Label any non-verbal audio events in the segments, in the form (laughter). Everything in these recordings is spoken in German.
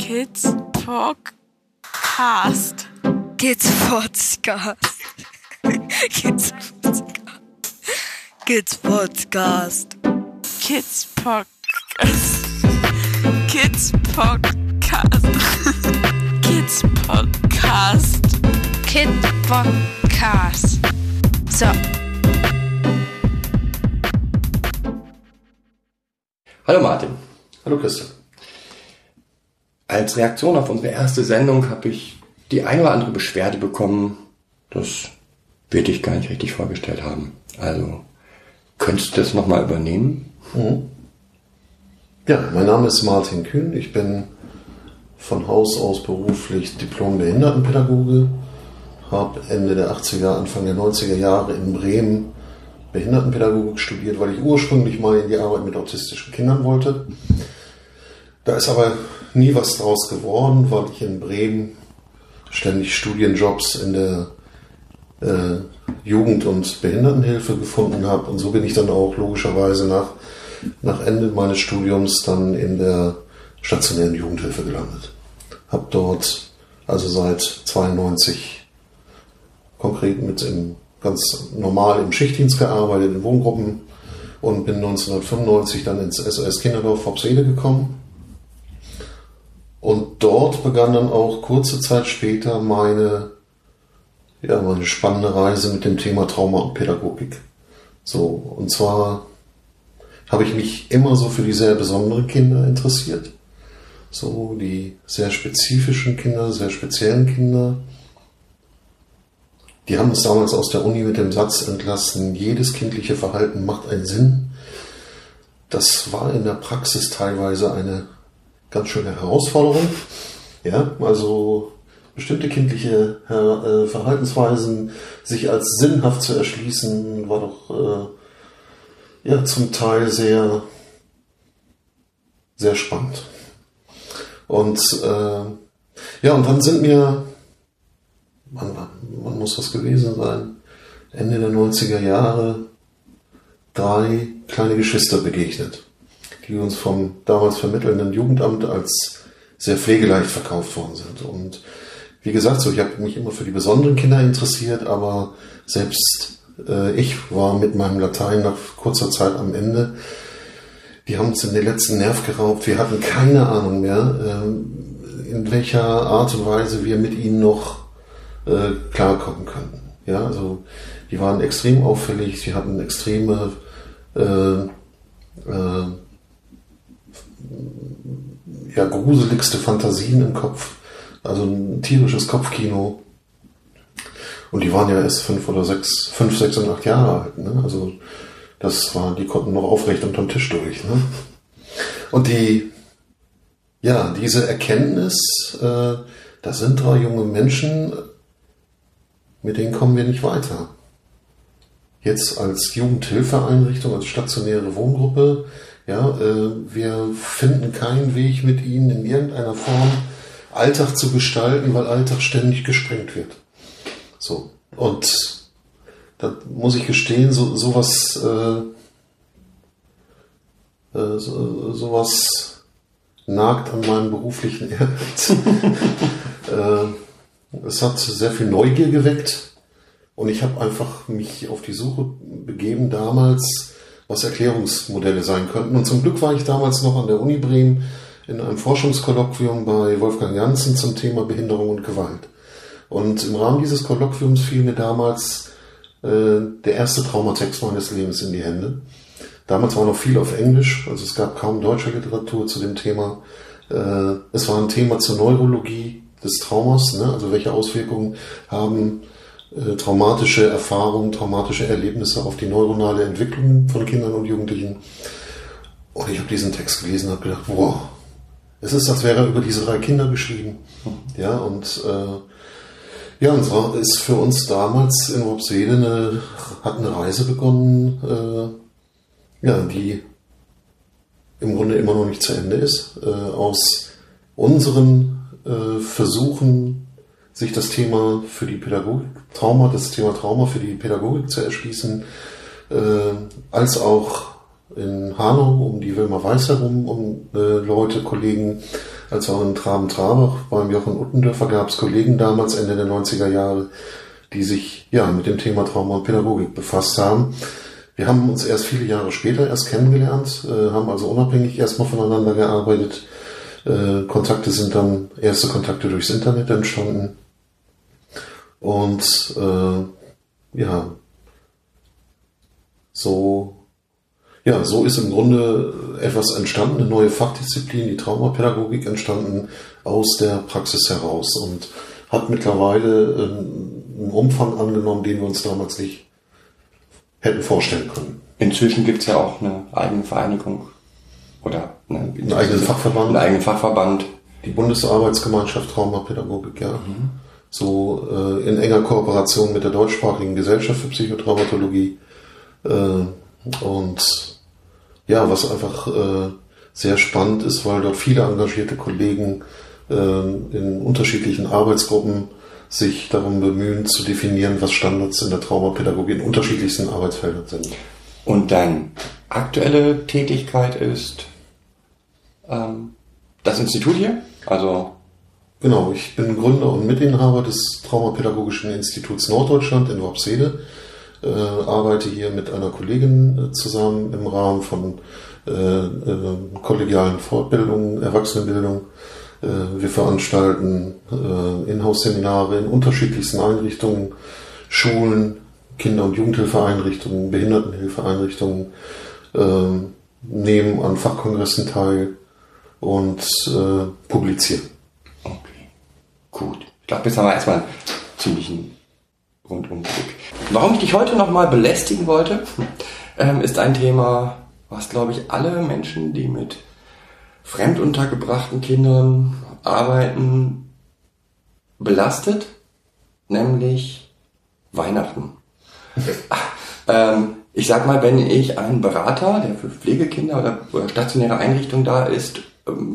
Kids Talk Podcast. Kids Podcast. Kids Podcast. Kids Podcast. Kids Podcast. Kids Podcast. Kids Podcast. Kid Podcast. So. Hallo Martin. Hallo Christian. Als Reaktion auf unsere erste Sendung habe ich die eine oder andere Beschwerde bekommen. Das wird ich gar nicht richtig vorgestellt haben. Also, könntest du das nochmal übernehmen? Ja, mein Name ist Martin Kühn. Ich bin von Haus aus beruflich Diplom-Behindertenpädagoge. Habe Ende der 80er, Anfang der 90er Jahre in Bremen Behindertenpädagogik studiert, weil ich ursprünglich mal in die Arbeit mit autistischen Kindern wollte. Da ist aber nie was draus geworden, weil ich in Bremen ständig Studienjobs in der äh, Jugend- und Behindertenhilfe gefunden habe. Und so bin ich dann auch logischerweise nach, nach Ende meines Studiums dann in der stationären Jugendhilfe gelandet. Habe dort also seit 92 konkret mit im, ganz normal im Schichtdienst gearbeitet, in Wohngruppen und bin 1995 dann ins SOS Kinderdorf Fopsede gekommen. Und dort begann dann auch kurze Zeit später meine, ja, meine spannende Reise mit dem Thema Trauma und Pädagogik. So, und zwar habe ich mich immer so für die sehr besonderen Kinder interessiert. So, die sehr spezifischen Kinder, sehr speziellen Kinder. Die haben uns damals aus der Uni mit dem Satz entlassen, jedes kindliche Verhalten macht einen Sinn. Das war in der Praxis teilweise eine ganz schöne Herausforderung. Ja, also bestimmte kindliche äh, Verhaltensweisen sich als sinnhaft zu erschließen, war doch äh, ja zum Teil sehr, sehr spannend. Und äh, ja, und dann sind mir, wann, wann muss das gewesen sein? Ende der 90er Jahre drei kleine Geschwister begegnet die uns vom damals vermittelnden Jugendamt als sehr pflegeleicht verkauft worden sind. Und wie gesagt, so ich habe mich immer für die besonderen Kinder interessiert, aber selbst äh, ich war mit meinem Latein nach kurzer Zeit am Ende. Die haben uns in den letzten Nerv geraubt. Wir hatten keine Ahnung mehr, äh, in welcher Art und Weise wir mit ihnen noch äh, klarkommen könnten. Ja, also die waren extrem auffällig. Sie hatten extreme äh, äh, ja, gruseligste Fantasien im Kopf. Also ein tierisches Kopfkino. Und die waren ja erst fünf oder sechs, fünf, sechs und acht Jahre alt. Ne? Also das war, die konnten noch aufrecht unterm Tisch durch. Ne? Und die, ja, diese Erkenntnis, äh, da sind drei junge Menschen, mit denen kommen wir nicht weiter. Jetzt als Jugendhilfeeinrichtung, als stationäre Wohngruppe, ja, äh, wir finden keinen Weg mit ihnen in irgendeiner Form Alltag zu gestalten, weil Alltag ständig gesprengt wird. So. Und da muss ich gestehen, so, sowas, äh, äh, so, sowas nagt an meinem beruflichen Ehrgeiz. (laughs) äh, es hat sehr viel Neugier geweckt und ich habe einfach mich auf die Suche begeben damals was Erklärungsmodelle sein könnten. Und zum Glück war ich damals noch an der Uni Bremen in einem Forschungskolloquium bei Wolfgang Janssen zum Thema Behinderung und Gewalt. Und im Rahmen dieses Kolloquiums fiel mir damals äh, der erste Traumatext meines Lebens in die Hände. Damals war noch viel auf Englisch, also es gab kaum deutsche Literatur zu dem Thema. Äh, es war ein Thema zur Neurologie des Traumas, ne? also welche Auswirkungen haben äh, traumatische Erfahrungen, traumatische Erlebnisse auf die neuronale Entwicklung von Kindern und Jugendlichen. Und ich habe diesen Text gelesen und habe gedacht, wow, es ist, als wäre er über diese drei Kinder geschrieben. Ja, und äh, ja, und so ist für uns damals in Wobsede eine, hat eine Reise begonnen, äh, ja, die im Grunde immer noch nicht zu Ende ist. Äh, aus unseren äh, Versuchen, sich das Thema für die Pädagogik, Trauma, das Thema Trauma für die Pädagogik zu erschließen, äh, als auch in Hanau um die Wilma Weiß herum, um äh, Leute, Kollegen, als auch in Traben-Trabach beim Jochen Uttendörfer gab es Kollegen damals, Ende der 90er Jahre, die sich ja mit dem Thema Trauma und Pädagogik befasst haben. Wir haben uns erst viele Jahre später erst kennengelernt, äh, haben also unabhängig erstmal voneinander gearbeitet. Äh, Kontakte sind dann, erste Kontakte durchs Internet entstanden. Und äh, ja, so ja, so ist im Grunde etwas entstanden, eine neue Fachdisziplin, die Traumapädagogik entstanden aus der Praxis heraus und hat mittlerweile einen Umfang angenommen, den wir uns damals nicht hätten vorstellen können. Inzwischen gibt es ja auch eine eigene Vereinigung oder eine, einen eigenen Fachverband. Einen eigenen Fachverband. Die Bundesarbeitsgemeinschaft Traumapädagogik, ja. Mhm. So äh, in enger Kooperation mit der deutschsprachigen Gesellschaft für Psychotraumatologie. Äh, und ja, was einfach äh, sehr spannend ist, weil dort viele engagierte Kollegen äh, in unterschiedlichen Arbeitsgruppen sich darum bemühen zu definieren, was Standards in der Traumapädagogik in unterschiedlichsten Arbeitsfeldern sind. Und deine aktuelle Tätigkeit ist ähm, das Institut hier? Also Genau, ich bin Gründer und Mitinhaber des Traumapädagogischen Instituts Norddeutschland in Worpsede äh, arbeite hier mit einer Kollegin äh, zusammen im Rahmen von äh, äh, kollegialen Fortbildungen, Erwachsenenbildung. Äh, wir veranstalten äh, Inhouse-Seminare in unterschiedlichsten Einrichtungen, Schulen, Kinder- und Jugendhilfeeinrichtungen, Behindertenhilfeeinrichtungen, nehmen an Fachkongressen teil und äh, publizieren. Okay, gut. Ich glaube, jetzt haben wir erstmal einen ziemlichen Rundumblick. Warum ich dich heute nochmal belästigen wollte, (laughs) ähm, ist ein Thema, was, glaube ich, alle Menschen, die mit fremduntergebrachten Kindern arbeiten, belastet, nämlich Weihnachten. (laughs) ähm, ich sag mal, wenn ich einen Berater, der für Pflegekinder oder stationäre Einrichtungen da ist,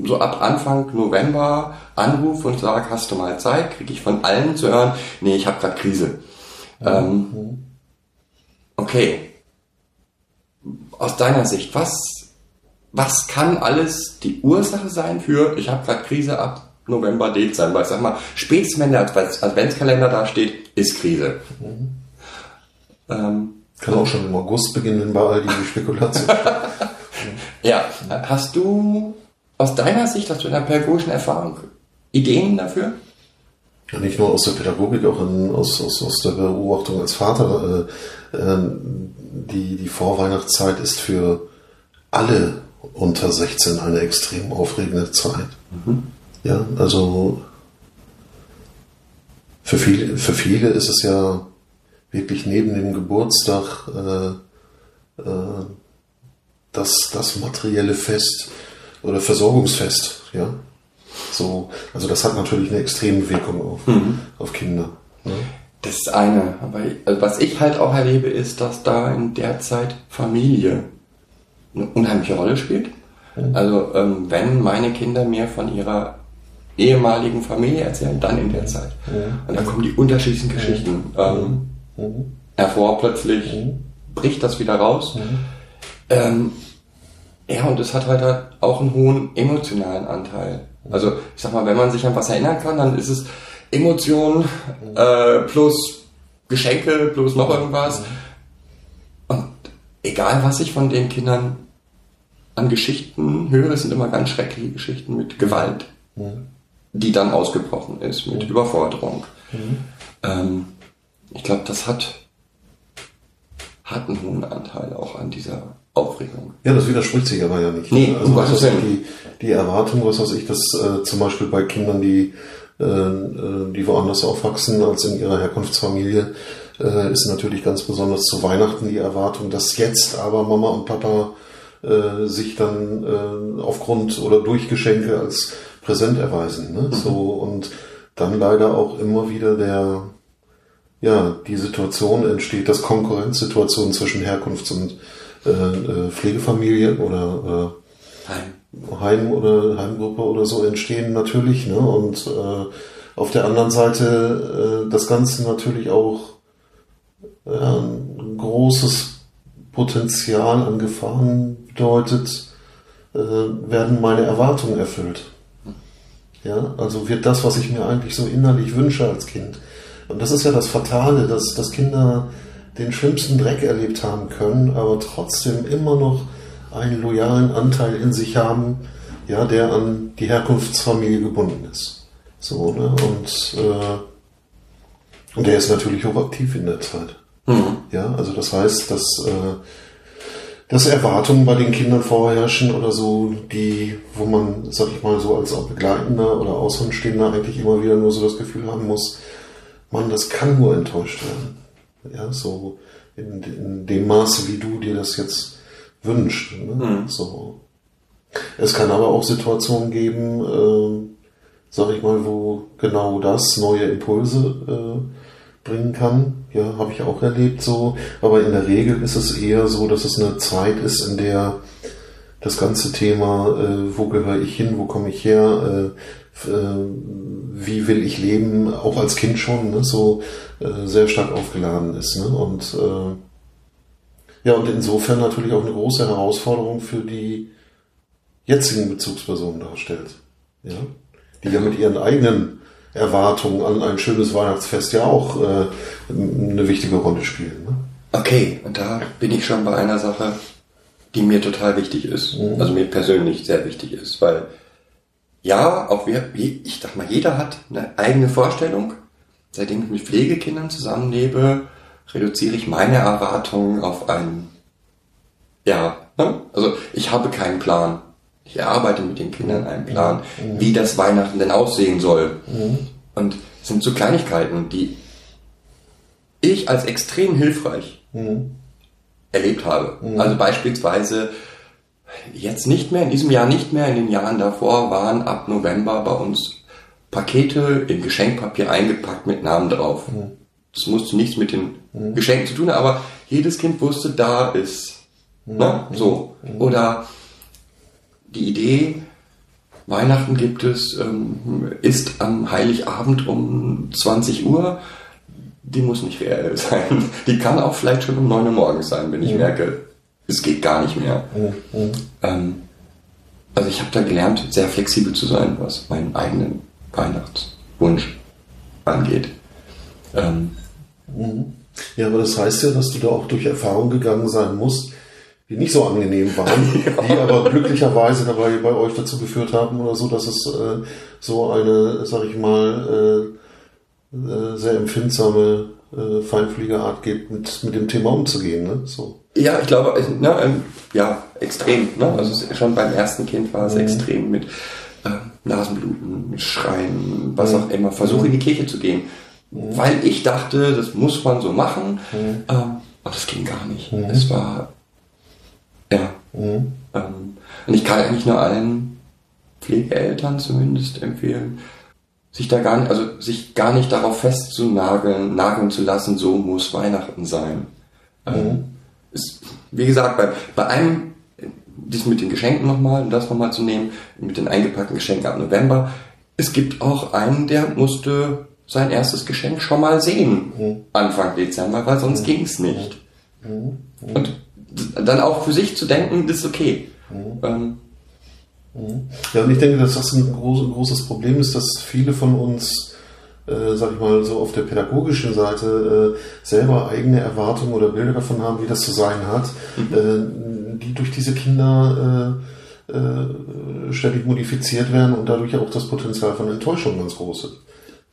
so ab Anfang November anrufe und sage, hast du mal Zeit, kriege ich von allen zu hören, nee, ich habe gerade Krise. Ähm, okay. Aus deiner Sicht, was, was kann alles die Ursache sein für, ich habe gerade Krise ab November, Dezember, ich sag mal, spätestens wenn der Adventskalender da steht, ist Krise. Mhm. Ähm, kann auch schon im August beginnen bei all die Spekulation. (laughs) ja, hast du aus deiner Sicht, hast du in der pädagogischen Erfahrung Ideen dafür? Ja, nicht nur aus der Pädagogik, auch in, aus, aus, aus der Beobachtung als Vater. Äh, äh, die, die Vorweihnachtszeit ist für alle unter 16 eine extrem aufregende Zeit. Mhm. Ja, also für viele, für viele ist es ja wirklich neben dem Geburtstag äh, äh, das, das materielle Fest oder Versorgungsfest, ja. So, also das hat natürlich eine extreme Wirkung auf, mhm. auf Kinder. Ne? Das ist eine. Aber also was ich halt auch erlebe, ist, dass da in der Zeit Familie eine unheimliche Rolle spielt. Mhm. Also ähm, wenn meine Kinder mir von ihrer ehemaligen Familie erzählen, dann in der Zeit. Mhm. Und da kommen die unterschiedlichsten Geschichten ähm, mhm. hervor. Plötzlich mhm. bricht das wieder raus. Mhm. Ähm, ja, und es hat halt auch einen hohen emotionalen Anteil. Also ich sag mal, wenn man sich an was erinnern kann, dann ist es Emotionen äh, plus Geschenke plus noch irgendwas. Und egal, was ich von den Kindern an Geschichten höre, es sind immer ganz schreckliche Geschichten mit Gewalt, die dann ausgebrochen ist, mit Überforderung. Ähm, ich glaube, das hat, hat einen hohen Anteil auch an dieser Aufregung. Ja, das widerspricht sich aber ja nicht. Nee, also um was die, die Erwartung, was weiß ich, dass äh, zum Beispiel bei Kindern, die, äh, äh, die woanders aufwachsen als in ihrer Herkunftsfamilie, äh, ist natürlich ganz besonders zu Weihnachten die Erwartung, dass jetzt aber Mama und Papa äh, sich dann äh, aufgrund oder durch Geschenke als präsent erweisen. Ne? Mhm. So und dann leider auch immer wieder der ja die Situation entsteht, dass Konkurrenzsituation zwischen Herkunfts- und äh, äh, Pflegefamilie oder äh, Heim. Heim oder Heimgruppe oder so entstehen natürlich. Ne? Und äh, auf der anderen Seite äh, das Ganze natürlich auch äh, ein großes Potenzial an Gefahren bedeutet, äh, werden meine Erwartungen erfüllt. Ja, also wird das, was ich mir eigentlich so innerlich wünsche als Kind. Und das ist ja das Fatale, dass, dass Kinder den schlimmsten Dreck erlebt haben können, aber trotzdem immer noch einen loyalen Anteil in sich haben, ja, der an die Herkunftsfamilie gebunden ist. So, ne? Und, äh, und der ist natürlich auch aktiv in der Zeit. Mhm. Ja, also das heißt, dass, äh, dass Erwartungen bei den Kindern vorherrschen oder so, die, wo man, sag ich mal, so als auch Begleitender oder Außenstehender eigentlich immer wieder nur so das Gefühl haben muss, man, das kann nur enttäuscht werden. Ja, so in, in dem Maße, wie du dir das jetzt wünschst. Ne? Mhm. So. Es kann aber auch Situationen geben, äh, sag ich mal, wo genau das neue Impulse äh, bringen kann. Ja, habe ich auch erlebt so. Aber in der Regel ist es eher so, dass es eine Zeit ist, in der das ganze Thema, äh, wo gehöre ich hin, wo komme ich her, äh, äh, wie will ich leben, auch als Kind schon, ne, so äh, sehr stark aufgeladen ist. Ne? Und äh, ja, und insofern natürlich auch eine große Herausforderung für die jetzigen Bezugspersonen darstellt. Ja? Die ja mit ihren eigenen Erwartungen an ein schönes Weihnachtsfest ja auch äh, eine wichtige Rolle spielen. Ne? Okay, und da bin ich schon bei einer Sache, die mir total wichtig ist. Also mir persönlich sehr wichtig ist, weil ja, auch wir, ich sag mal, jeder hat eine eigene Vorstellung. Seitdem ich mit Pflegekindern zusammenlebe, reduziere ich meine Erwartungen auf einen, ja, ne? also ich habe keinen Plan. Ich erarbeite mit den Kindern einen Plan, wie das Weihnachten denn aussehen soll. Und es sind so Kleinigkeiten, die ich als extrem hilfreich erlebt habe. Also beispielsweise jetzt nicht mehr, in diesem Jahr nicht mehr, in den Jahren davor waren ab November bei uns Pakete in Geschenkpapier eingepackt mit Namen drauf. Das musste nichts mit den Geschenken zu tun haben, aber jedes Kind wusste, da ist. Ne? So. Oder die Idee, Weihnachten gibt es, ähm, ist am Heiligabend um 20 Uhr. Die muss nicht reell sein. Die kann auch vielleicht schon um 9 Uhr morgens sein, wenn ich merke, es geht gar nicht mehr. Ähm, also ich habe da gelernt, sehr flexibel zu sein, was meinen eigenen Weihnachtswunsch angeht. Ähm, Ja, aber das heißt ja, dass du da auch durch Erfahrungen gegangen sein musst, die nicht so angenehm waren, (laughs) die aber glücklicherweise dabei bei euch dazu geführt haben oder so, dass es äh, so eine, sag ich mal, äh, äh, sehr empfindsame, äh, feinfühlige Art gibt, mit, mit dem Thema umzugehen. Ne? So. Ja, ich glaube, also, ne, ähm, ja, extrem. Ne? Also schon beim ersten Kind war es extrem mit ähm, Nasenbluten, Schreien, was auch immer. Versuche in die Kirche zu gehen, weil ich dachte, das muss man so machen. Ähm, aber das ging gar nicht. Es war ja. Ähm, und ich kann eigentlich nur allen Pflegeeltern zumindest empfehlen, sich da gar nicht, also sich gar nicht darauf festzunageln, nageln zu lassen, so muss Weihnachten sein. Ähm, ist, wie gesagt, bei, bei einem, dies mit den Geschenken nochmal, um das nochmal zu nehmen, mit den eingepackten Geschenken ab November, es gibt auch einen, der musste sein erstes Geschenk schon mal sehen, Anfang Dezember, weil sonst ging's nicht. Und dann auch für sich zu denken, das ist okay. Ähm, Ja, und ich denke, dass das ein groß, großes Problem ist, dass viele von uns, äh, sag ich mal, so auf der pädagogischen Seite äh, selber eigene Erwartungen oder Bilder davon haben, wie das zu sein hat, äh, die durch diese Kinder äh, äh, ständig modifiziert werden und dadurch auch das Potenzial von Enttäuschung ganz groß ist.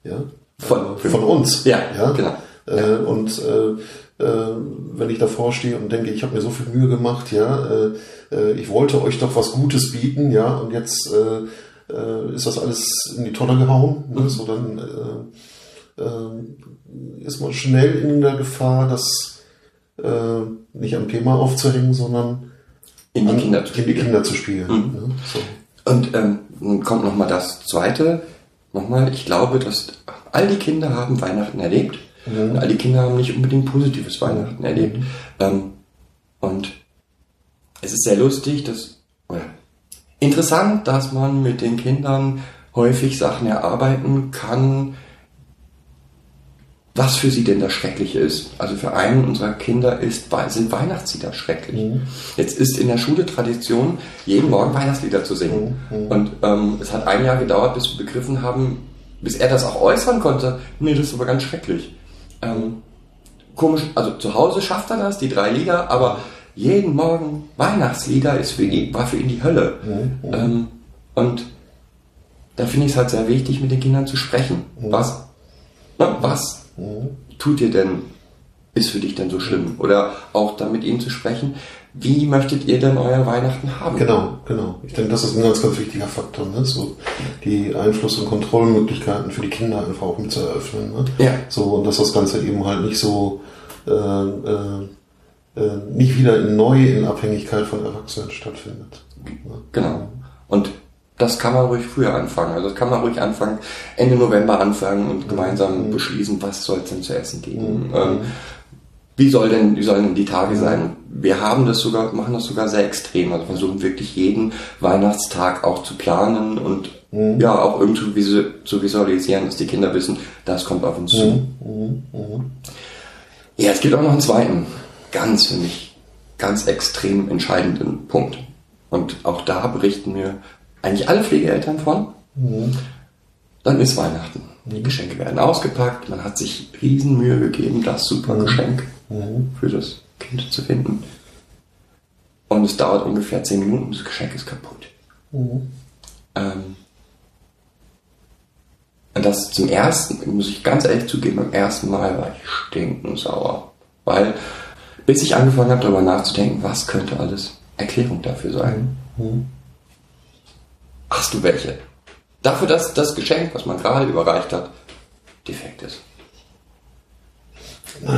Ja? Von- von uns. Ja, genau. Äh, und äh, äh, wenn ich davor stehe und denke, ich habe mir so viel Mühe gemacht, ja, äh, äh, ich wollte euch doch was Gutes bieten, ja, und jetzt äh, äh, ist das alles in die Tonne gehauen, ne, so dann äh, ist man schnell in der Gefahr, das nicht am Thema aufzuhängen, sondern in die an- Kinder zu in die. Kinder zu spiegeln. Ne, so. Und ähm, nun kommt nochmal das Zweite. Nochmal, ich glaube, dass all die Kinder haben Weihnachten erlebt. Und all die Kinder haben nicht unbedingt positives Weihnachten erlebt. Ähm, und es ist sehr lustig, dass, oder interessant, dass man mit den Kindern häufig Sachen erarbeiten kann, was für sie denn das Schreckliche ist. Also für einen unserer Kinder ist, sind Weihnachtslieder schrecklich. Mhm. Jetzt ist in der Schule Tradition, jeden Morgen Weihnachtslieder zu singen. Mhm. Und ähm, es hat ein Jahr gedauert, bis wir begriffen haben, bis er das auch äußern konnte. Nee, das ist aber ganz schrecklich. Ähm, komisch, also zu Hause schafft er das, die drei Lieder, aber jeden Morgen Weihnachtslieder ist für ihn, war für ihn die Hölle. Mhm. Ähm, und da finde ich es halt sehr wichtig, mit den Kindern zu sprechen. Mhm. Was, ne, was tut dir denn, ist für dich denn so schlimm? Oder auch dann mit ihnen zu sprechen, wie möchtet ihr denn euer Weihnachten haben? Genau, genau. Ich denke, das ist ein ganz, ganz wichtiger Faktor, ne? so die Einfluss- und Kontrollmöglichkeiten für die Kinder einfach auch mit zu eröffnen. Ne? Ja. So, und dass das Ganze eben halt nicht so äh, äh, äh, nicht wieder in neu in Abhängigkeit von Erwachsenen stattfindet. Ne? Genau. Und das kann man ruhig früher anfangen. Also das kann man ruhig anfangen, Ende November anfangen und gemeinsam beschließen, was soll es denn zu essen geben. Ähm, wie soll denn, wie sollen denn die Tage sein? Wir haben das sogar, machen das sogar sehr extrem. Also versuchen wirklich jeden Weihnachtstag auch zu planen und ja auch irgendwie zu visualisieren, dass die Kinder wissen, das kommt auf uns zu. Ja, es gibt auch noch einen zweiten, ganz für mich, ganz extrem entscheidenden Punkt. Und auch da berichten mir eigentlich alle Pflegeeltern von. Dann ist Weihnachten. Die Geschenke werden ausgepackt, man hat sich Riesenmühe gegeben, das super Geschenk für das Kind zu finden. Und es dauert ungefähr 10 Minuten, das Geschenk ist kaputt. Ähm, und das zum ersten, muss ich ganz ehrlich zugeben, beim ersten Mal war ich stinkensauer. Weil, bis ich angefangen habe, darüber nachzudenken, was könnte alles Erklärung dafür sein. Hast du welche? Dafür, dass das Geschenk, was man gerade überreicht hat, defekt ist.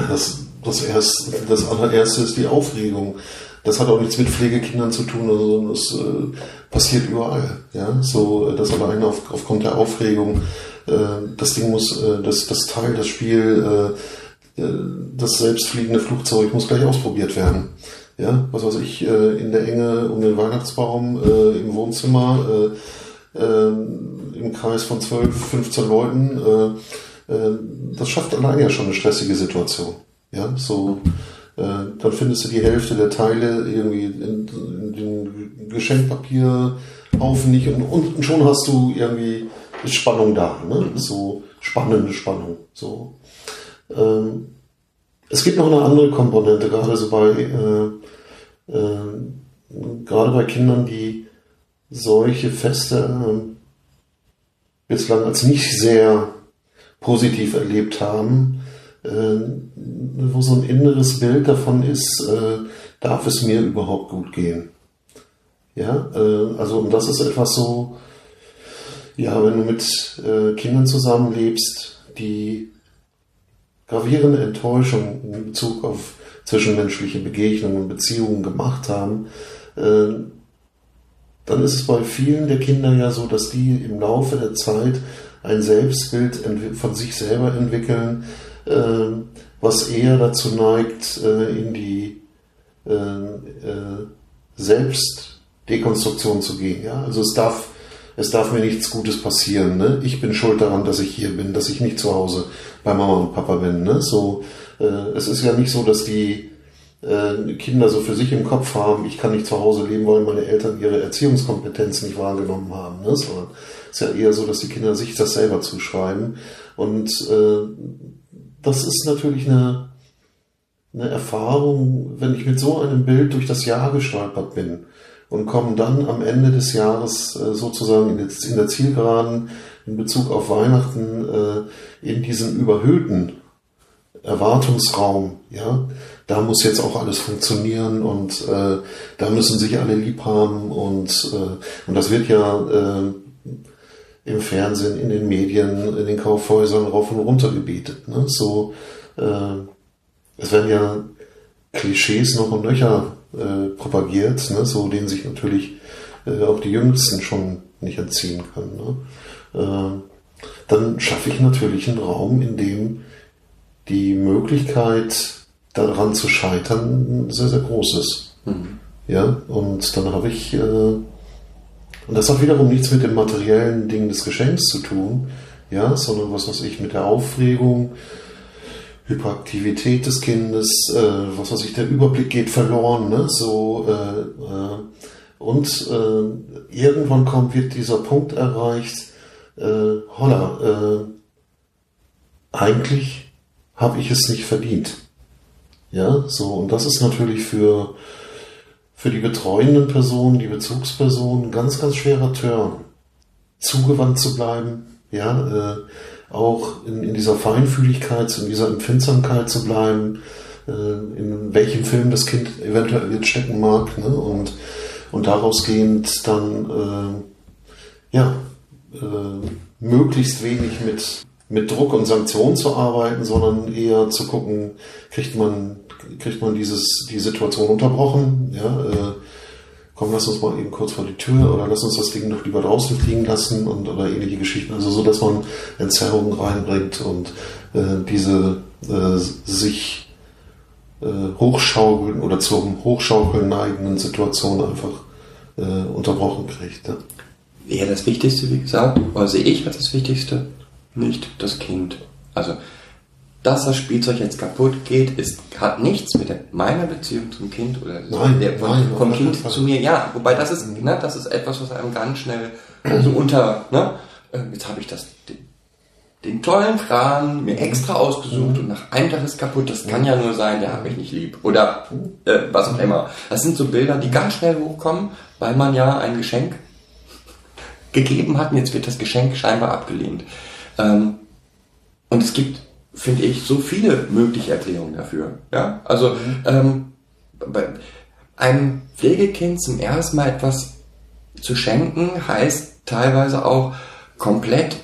Das, das, erst, das allererste ist die Aufregung. Das hat auch nichts mit Pflegekindern zu tun, sondern es äh, passiert überall. Ja? So, äh, das alleine auf, aufgrund der Aufregung. Äh, das Ding muss, äh, das, das Teil, das Spiel, äh, äh, das selbstfliegende Flugzeug muss gleich ausprobiert werden. Ja, was weiß ich, in der Enge um den Weihnachtsbaum, im Wohnzimmer, im Kreis von 12, 15 Leuten, äh, äh, das schafft allein ja schon eine stressige Situation. Ja, so, äh, dann findest du die Hälfte der Teile irgendwie in, in den Geschenkpapierhaufen nicht und, und schon hast du irgendwie ist Spannung da, ne? So spannende Spannung. So. Ähm, es gibt noch eine andere Komponente, gerade so bei äh, äh, gerade bei Kindern, die solche Feste äh, bislang als nicht sehr positiv erlebt haben, äh, wo so ein inneres Bild davon ist, äh, darf es mir überhaupt gut gehen? Ja, äh, also und das ist etwas so, ja, wenn du mit äh, Kindern zusammenlebst, die gravierende Enttäuschung in Bezug auf zwischenmenschliche Begegnungen und Beziehungen gemacht haben, dann ist es bei vielen der Kinder ja so, dass die im Laufe der Zeit ein Selbstbild von sich selber entwickeln, äh, was eher dazu neigt, äh, in die äh, äh, Selbstdekonstruktion zu gehen. Ja? Also es darf, es darf mir nichts Gutes passieren. Ne? Ich bin schuld daran, dass ich hier bin, dass ich nicht zu Hause bei Mama und Papa bin. Ne? So, äh, es ist ja nicht so, dass die äh, Kinder so für sich im Kopf haben, ich kann nicht zu Hause leben, weil meine Eltern ihre Erziehungskompetenz nicht wahrgenommen haben. Ne? Sondern es ist ja eher so, dass die Kinder sich das selber zuschreiben. Und äh, das ist natürlich eine, eine Erfahrung, wenn ich mit so einem Bild durch das Jahr gestolpert bin und komme dann am Ende des Jahres äh, sozusagen in, der- Zielgeraden in Bezug auf Weihnachten äh, in diesen überhöhten Erwartungsraum, ja, da muss jetzt auch alles funktionieren und äh, da müssen sich alle lieb haben und, äh, und das wird ja äh, im Fernsehen, in den Medien, in den Kaufhäusern rauf und runter gebetet. Ne? So, äh, es werden ja Klischees noch und nöcher äh, propagiert, ne? so denen sich natürlich äh, auch die Jüngsten schon nicht entziehen können. Ne? Dann schaffe ich natürlich einen Raum, in dem die Möglichkeit, daran zu scheitern, sehr, sehr groß ist. Ja, und dann habe ich, äh, und das hat wiederum nichts mit dem materiellen Ding des Geschenks zu tun, ja, sondern was weiß ich, mit der Aufregung, Hyperaktivität des Kindes, äh, was weiß ich, der Überblick geht verloren, ne? So äh, äh, und äh, irgendwann kommt wird dieser Punkt erreicht, äh, holla, äh, eigentlich habe ich es nicht verdient. Ja, so und das ist natürlich für für die betreuenden Personen, die Bezugspersonen, ganz, ganz schwerer Turn. Zugewandt zu bleiben, ja, äh, auch in, in dieser Feinfühligkeit, in dieser Empfindsamkeit zu bleiben, äh, in welchem Film das Kind eventuell jetzt stecken mag, ne? und, und daraus gehend dann, äh, ja, äh, möglichst wenig mit, mit Druck und Sanktionen zu arbeiten, sondern eher zu gucken, kriegt man, kriegt man dieses, die Situation unterbrochen, ja, äh, komm, lass uns mal eben kurz vor die Tür oder lass uns das Ding doch lieber draußen fliegen lassen und oder ähnliche Geschichten. Also so, dass man Entzerrungen reinbringt und äh, diese äh, sich äh, hochschaukeln oder zum Hochschaukeln neigenden Situationen einfach äh, unterbrochen kriegt. Ja. Wäre das Wichtigste, wie gesagt, oder sehe ich als das Wichtigste, nicht das Kind. Also dass das Spielzeug jetzt kaputt geht, ist, hat nichts mit der, meiner Beziehung zum Kind oder Nein, der, von, nein, vom Kind zu mir. Ja, wobei das ist, Mhm. ne, das ist etwas, was einem ganz schnell so unter, ne, äh, jetzt habe ich das, den, den tollen Kran Mhm. mir extra ausgesucht und nach einem Tag ist kaputt. Das kann ja nur sein, der hat mich nicht lieb oder äh, was auch immer. Das sind so Bilder, die ganz schnell hochkommen, weil man ja ein Geschenk gegeben hat und jetzt wird das Geschenk scheinbar abgelehnt. Ähm, und es gibt, finde ich, so viele mögliche Erklärungen dafür. Ja? Also ähm, bei einem Pflegekind zum ersten Mal etwas zu schenken, heißt teilweise auch komplett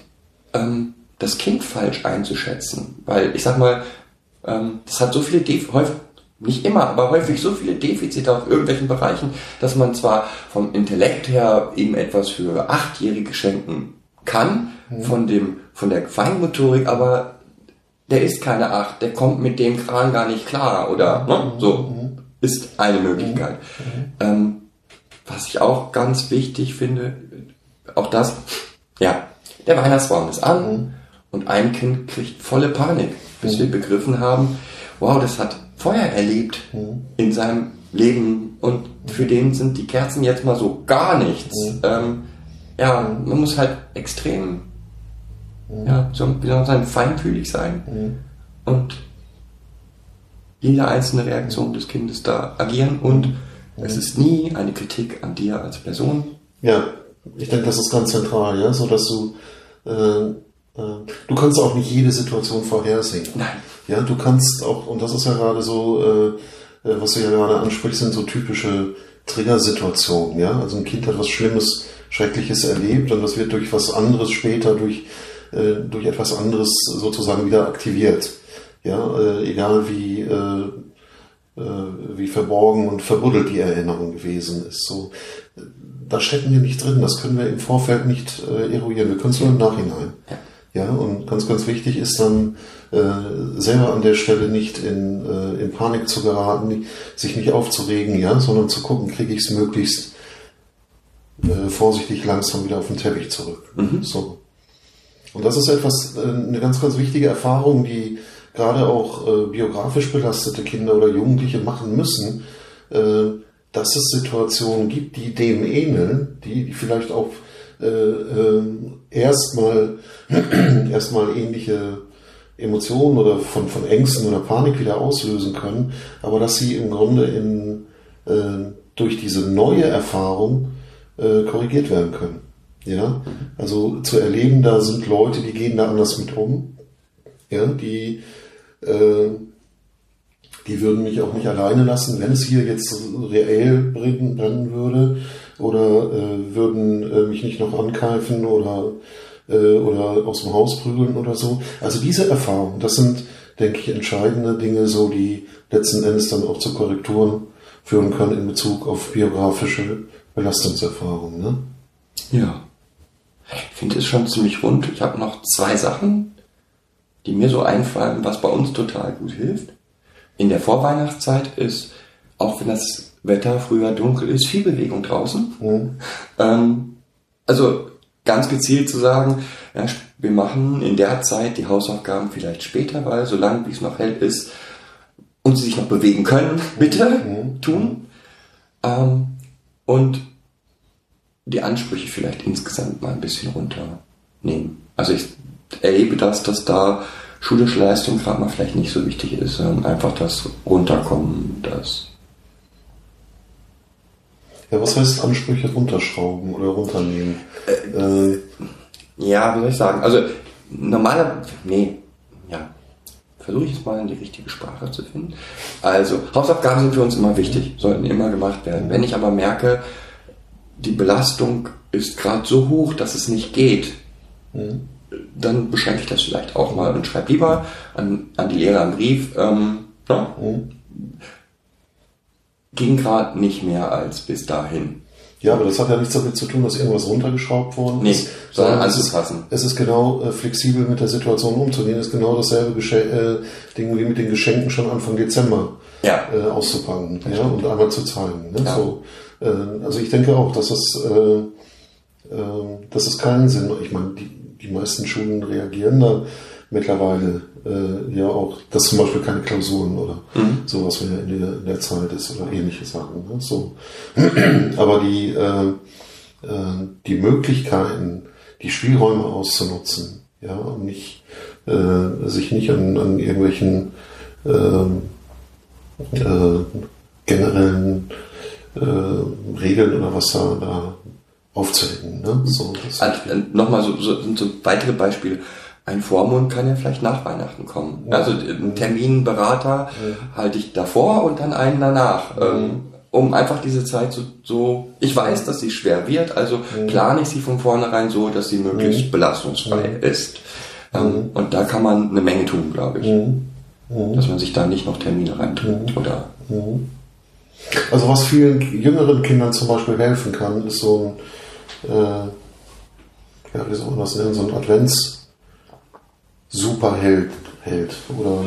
ähm, das Kind falsch einzuschätzen. Weil ich sag mal, ähm, das hat so viele Def häufig, nicht immer, aber häufig so viele Defizite auf irgendwelchen Bereichen, dass man zwar vom Intellekt her ihm etwas für Achtjährige schenken kann, von dem, von der Feinmotorik, aber der ist keine Acht, der kommt mit dem Kran gar nicht klar oder? Ne? so. Ist eine Möglichkeit. Ähm, was ich auch ganz wichtig finde, auch das, ja, der Weihnachtsbaum ist an und ein Kind kriegt volle Panik, bis wir begriffen haben, wow, das hat Feuer erlebt in seinem Leben und für den sind die Kerzen jetzt mal so gar nichts. Ähm, ja, man muss halt extrem, ja, so, wie soll man sagen, feinfühlig sein und jede einzelne Reaktion des Kindes da agieren und es ist nie eine Kritik an dir als Person. Ja, ich denke, das ist ganz zentral, ja, so dass du äh, äh, du kannst auch nicht jede Situation vorhersehen. Nein. Ja, du kannst auch, und das ist ja gerade so, äh, äh, was du ja gerade ansprichst, sind so typische Triggersituationen, ja. Also ein Kind hat was Schlimmes, Schreckliches erlebt und das wird durch was anderes später, durch, äh, durch etwas anderes sozusagen wieder aktiviert. Ja, äh, egal wie, äh, äh, wie verborgen und verbuddelt die Erinnerung gewesen ist. So, da stecken wir nicht drin, das können wir im Vorfeld nicht äh, eruieren, wir können es nur im Nachhinein. Ja, und ganz, ganz wichtig ist dann, äh, selber an der Stelle nicht in, äh, in Panik zu geraten, sich nicht aufzuregen, ja, sondern zu gucken, kriege ich es möglichst äh, vorsichtig langsam wieder auf den Teppich zurück. So. Und das ist etwas, äh, eine ganz, ganz wichtige Erfahrung, die gerade auch äh, biografisch belastete Kinder oder Jugendliche machen müssen, äh, dass es Situationen gibt, die dem ähneln, die, vielleicht auch erstmal (clears throat) erstmal ähnliche Emotionen oder von, von Ängsten oder Panik wieder auslösen können, aber dass sie im Grunde in, durch diese neue Erfahrung korrigiert werden können. Ja, also zu erleben, da sind Leute, die gehen da anders mit um, ja, die, äh, die würden mich auch nicht alleine lassen, wenn es hier jetzt reell brennen, würde, oder äh, würden äh, mich nicht noch ankeifen oder, äh, oder aus dem Haus prügeln oder so. Also diese Erfahrung, das sind, denke ich, entscheidende Dinge, so die letzten Endes dann auch zu Korrekturen führen können in Bezug auf biografische Belastungserfahrungen. Ne? Ja. Ich finde es schon ziemlich rund. Ich habe noch zwei Sachen, die mir so einfallen, was bei uns total gut hilft. In der Vorweihnachtszeit ist, auch wenn das Wetter früher dunkel ist, viel Bewegung draußen. Ähm, also ganz gezielt zu sagen, ja, wir machen in der Zeit die Hausaufgaben vielleicht später, weil solange wie es noch hell ist und sie sich noch bewegen können, bitte tun. Ähm, und die Ansprüche vielleicht insgesamt mal ein bisschen runternehmen. Also ich erlebe das, dass da schulische Leistung gerade mal vielleicht nicht so wichtig ist, sondern einfach das Runterkommen, das Ja, was heißt Ansprüche runterschrauben oder runternehmen? Äh, Ja, wie soll ich sagen? Also normaler, nee, ja, versuche ich es mal in die richtige Sprache zu finden. Also Hausaufgaben sind für uns immer wichtig, sollten immer gemacht werden. Wenn ich aber merke, die Belastung ist gerade so hoch, dass es nicht geht, dann beschränke ich das vielleicht auch mal und schreibe lieber an, an die Lehrer einen Brief. Ähm, ja, ging gerade nicht mehr als bis dahin. ja, aber das hat ja nichts damit zu tun, dass irgendwas runtergeschraubt worden Nee, ist. sondern es ist, anzupassen. es ist genau äh, flexibel mit der Situation umzugehen. Es ist genau dasselbe Gesche äh, Ding wie mit den Geschenken schon Anfang Dezember Ja. äh, auszupacken ja, und einmal zu zeigen. Ne? Ja. So, also ich denke auch, dass es, äh, äh, dass es keinen Sinn macht. Ich meine, die, die meisten Schulen reagieren da mittlerweile äh, ja auch, dass zum Beispiel keine Klausuren oder sowas mehr in der, in der Zeit ist oder ähnliche Sachen. Ne? So. (clears throat) Aber die, äh, äh, die Möglichkeiten, die Spielräume auszunutzen, ja, und nicht, äh, sich nicht an, an irgendwelchen ähm, äh, generellen äh, Regeln oder was da, da aufzuhängen. Ne? So, das Also, äh, Nochmal so, so, so weitere Beispiele. Ein Vormund kann ja vielleicht nach Weihnachten kommen. Also einen Terminberater halte ich davor und dann einen danach. Ähm, um einfach diese Zeit so, so, ich weiß, dass sie schwer wird, also plane ich sie von vornherein so, dass sie möglichst belastungsfrei ist. Ähm, und da kann man eine Menge tun, glaube ich. Dass man sich da nicht noch Termine reintut oder Also was vielen jüngeren Kindern zum Beispiel helfen kann, ist so ein, äh, ja, wie soll man das nennen, so ein Advents Superheld Held oder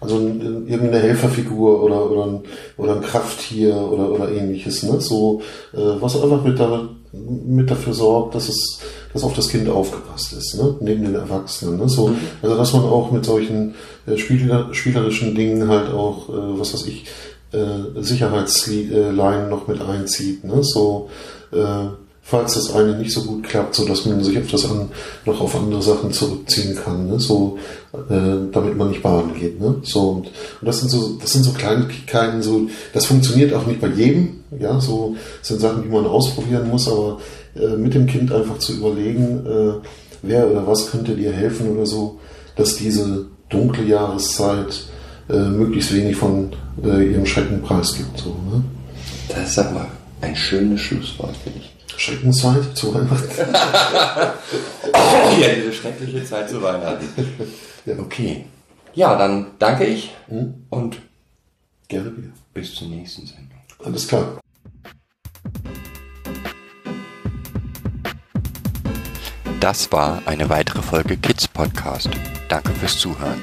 also ein- irgendeine Helferfigur oder oder ein, oder ein Krafttier oder oder ähnliches, ne? So äh, was einfach mit, da, mit dafür sorgt, dass es dass auf das Kind aufgepasst ist, ne? neben den Erwachsenen. Ne? So, also dass man auch mit solchen äh, spieler, spielerischen Dingen halt auch, äh, was weiß ich, äh, Sicherheitsleinen noch mit einzieht. Ne? So, äh, falls das eine nicht so gut klappt, so dass man sich auf das an, noch auf andere Sachen zurückziehen kann. Ne? So, äh, damit man nicht baden geht. Ne? So, und, und das sind so, das sind so Kleinigkeiten, so, das funktioniert auch nicht bei jedem. Ja, so sind Sachen, die man ausprobieren muss, aber äh, mit dem Kind einfach zu überlegen, äh, wer oder was könnte dir helfen oder so, dass diese dunkle Jahreszeit äh, möglichst wenig von äh, ihrem Schrecken preisgibt. So, ne? das ist aber ein schönes Schlusswort, finde ich. Schreckenzeit zu Weihnachten. (laughs) Ja, diese schreckliche Zeit zu Weihnachten. Ja. Okay. Ja, dann danke ich und Gerne wieder. bis zur nächsten Sendung. Alles klar. Das war eine weitere Folge Kids Podcast. Danke fürs Zuhören.